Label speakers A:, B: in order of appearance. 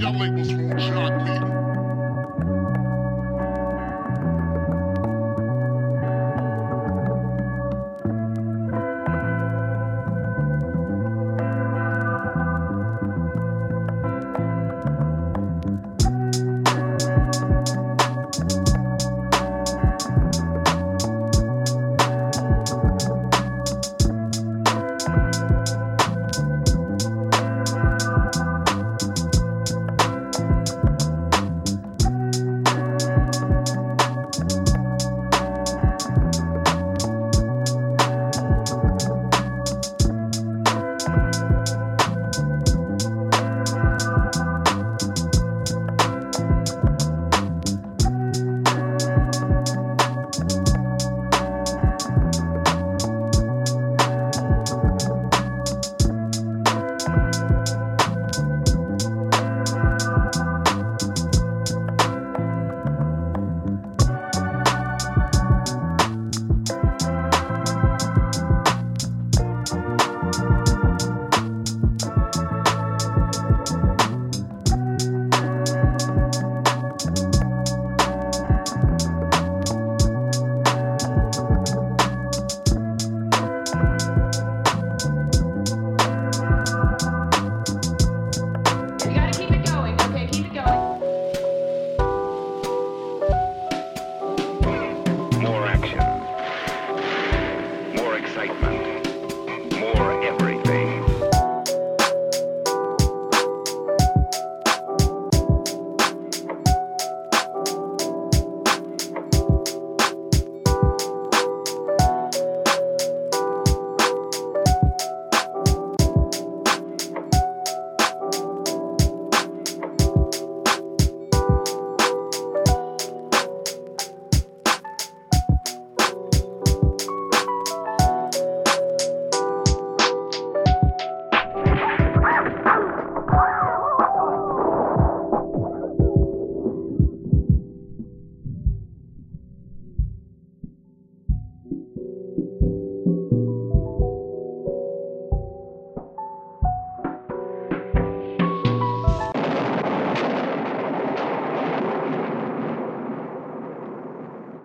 A: Y'all labels won't shock me. excitement.